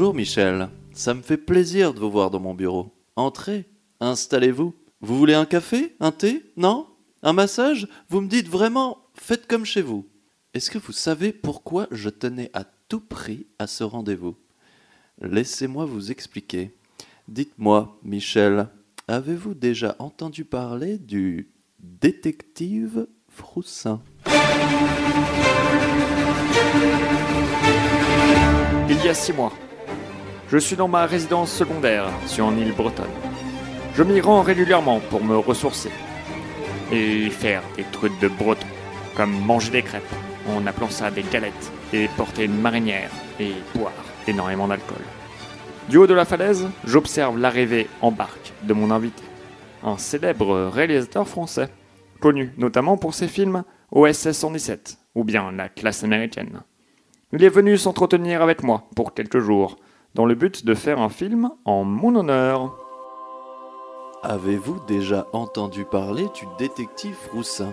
Bonjour Michel, ça me fait plaisir de vous voir dans mon bureau. Entrez, installez-vous. Vous voulez un café Un thé Non? Un massage? Vous me dites vraiment, faites comme chez vous. Est-ce que vous savez pourquoi je tenais à tout prix à ce rendez-vous? Laissez-moi vous expliquer. Dites-moi, Michel, avez-vous déjà entendu parler du détective Froussin? Il y a six mois, je suis dans ma résidence secondaire sur une île bretonne. Je m'y rends régulièrement pour me ressourcer et faire des trucs de breton, comme manger des crêpes en appelant ça des galettes et porter une marinière et boire énormément d'alcool. Du haut de la falaise, j'observe l'arrivée en barque de mon invité, un célèbre réalisateur français, connu notamment pour ses films OSS 117 ou bien La classe américaine. Il est venu s'entretenir avec moi pour quelques jours, dans le but de faire un film en mon honneur. Avez-vous déjà entendu parler du détective Froussin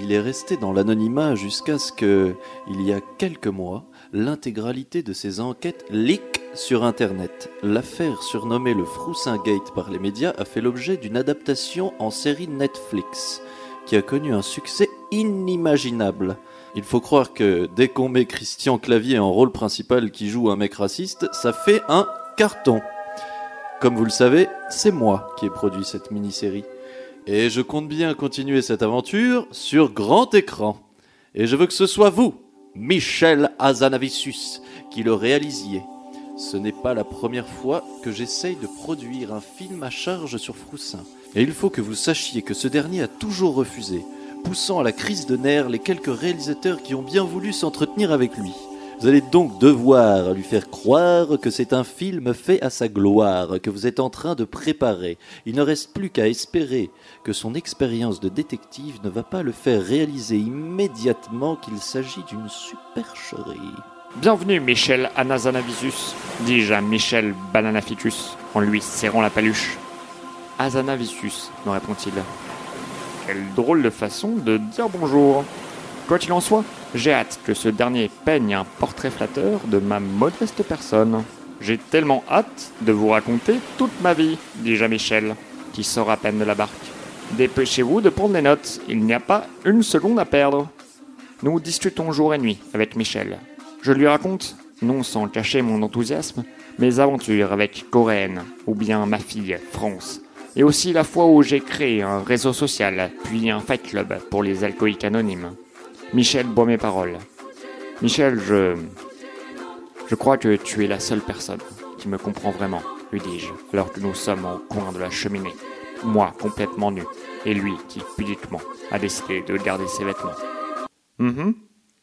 Il est resté dans l'anonymat jusqu'à ce que, il y a quelques mois, l'intégralité de ses enquêtes leak sur Internet. L'affaire surnommée le Froussin Gate par les médias a fait l'objet d'une adaptation en série Netflix, qui a connu un succès inimaginable. Il faut croire que dès qu'on met Christian Clavier en rôle principal qui joue un mec raciste, ça fait un carton. Comme vous le savez, c'est moi qui ai produit cette mini-série. Et je compte bien continuer cette aventure sur grand écran. Et je veux que ce soit vous, Michel Azanavicius, qui le réalisiez. Ce n'est pas la première fois que j'essaye de produire un film à charge sur Froussin. Et il faut que vous sachiez que ce dernier a toujours refusé, poussant à la crise de nerfs les quelques réalisateurs qui ont bien voulu s'entretenir avec lui. Vous allez donc devoir lui faire croire que c'est un film fait à sa gloire, que vous êtes en train de préparer. Il ne reste plus qu'à espérer que son expérience de détective ne va pas le faire réaliser immédiatement qu'il s'agit d'une supercherie. Bienvenue Michel Anazanavicius, dis-je à Michel Bananaficus en lui serrant la paluche. Azanavicius, me répond-il. Quelle drôle de façon de dire bonjour. Quoi qu'il en soit, j'ai hâte que ce dernier peigne un portrait flatteur de ma modeste personne. J'ai tellement hâte de vous raconter toute ma vie, dis-je à Michel, qui sort à peine de la barque. Dépêchez-vous de prendre des notes, il n'y a pas une seconde à perdre. Nous discutons jour et nuit avec Michel. Je lui raconte, non sans cacher mon enthousiasme, mes aventures avec Coréenne, ou bien ma fille, France, et aussi la fois où j'ai créé un réseau social, puis un fight club pour les alcooliques anonymes. Michel boit mes paroles. Michel, je. Je crois que tu es la seule personne qui me comprend vraiment, lui dis-je, alors que nous sommes au coin de la cheminée. Moi, complètement nu, et lui qui, pudiquement, a décidé de garder ses vêtements. Hum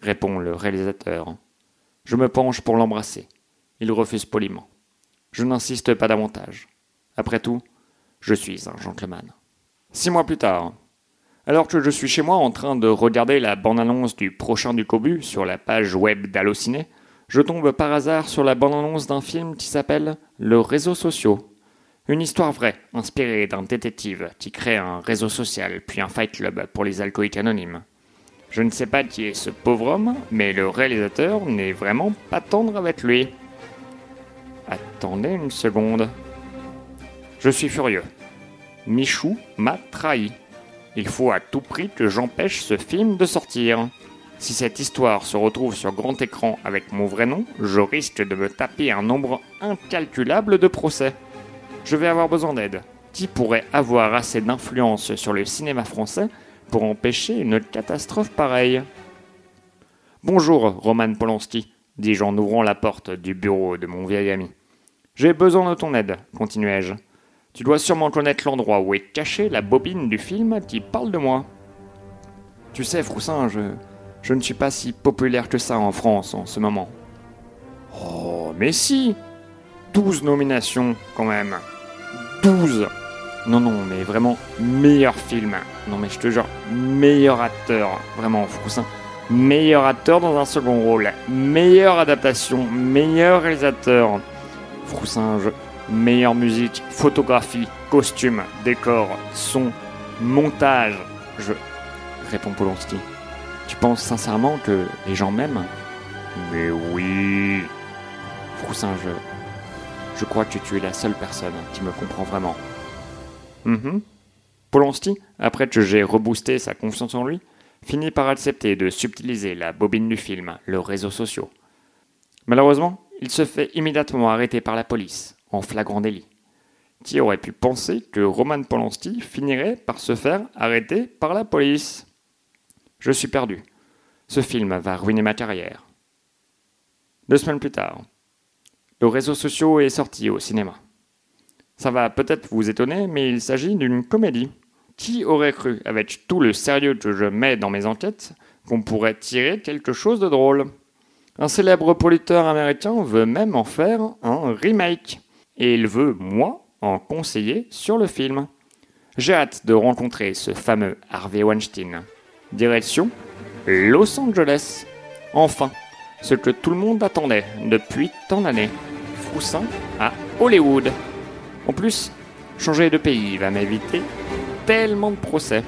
répond le réalisateur. Je me penche pour l'embrasser. Il refuse poliment. Je n'insiste pas davantage. Après tout, je suis un gentleman. Six mois plus tard, alors que je suis chez moi en train de regarder la bande-annonce du prochain du Cobu sur la page web d'Allociné, je tombe par hasard sur la bande-annonce d'un film qui s'appelle Le réseau social. Une histoire vraie, inspirée d'un détective qui crée un réseau social puis un fight club pour les alcooliques anonymes. Je ne sais pas qui est ce pauvre homme, mais le réalisateur n'est vraiment pas tendre avec lui. Attendez une seconde. Je suis furieux. Michou m'a trahi. Il faut à tout prix que j'empêche ce film de sortir. Si cette histoire se retrouve sur grand écran avec mon vrai nom, je risque de me taper un nombre incalculable de procès. Je vais avoir besoin d'aide. Qui pourrait avoir assez d'influence sur le cinéma français pour empêcher une catastrophe pareille? Bonjour, Roman Polanski, dis-je en ouvrant la porte du bureau de mon vieil ami. J'ai besoin de ton aide, continuai-je. Tu dois sûrement connaître l'endroit où est cachée la bobine du film qui parle de moi. Tu sais, Froussin, je, ne suis pas si populaire que ça en France en ce moment. Oh, mais si Douze nominations, quand même. Douze Non, non, mais vraiment, meilleur film. Non, mais je te jure, meilleur acteur. Vraiment, Froussin. Meilleur acteur dans un second rôle. Meilleure adaptation. Meilleur réalisateur. Froussin, je, meilleure musique, photographie, costume, décor, son, montage. Je. Répond Polanski. Tu penses sincèrement que les gens m'aiment? Mais oui. Froussin, je. Je crois que tu es la seule personne qui me comprend vraiment. Mhm. Polanski, après que j'ai reboosté sa confiance en lui, finit par accepter de subtiliser la bobine du film, le réseau social. Malheureusement, il se fait immédiatement arrêter par la police, en flagrant délit. Qui aurait pu penser que Roman Polanski finirait par se faire arrêter par la police? Je suis perdu. Ce film va ruiner ma carrière. Deux semaines plus tard, le réseau social est sorti au cinéma. Ça va peut-être vous étonner, mais il s'agit d'une comédie. Qui aurait cru, avec tout le sérieux que je mets dans mes enquêtes, qu'on pourrait tirer quelque chose de drôle? Un célèbre producteur américain veut même en faire un remake et il veut, moi, en conseiller sur le film. J'ai hâte de rencontrer ce fameux Harvey Weinstein. Direction Los Angeles. Enfin, ce que tout le monde attendait depuis tant d'années. Froussin à Hollywood. En plus, changer de pays va m'éviter tellement de procès.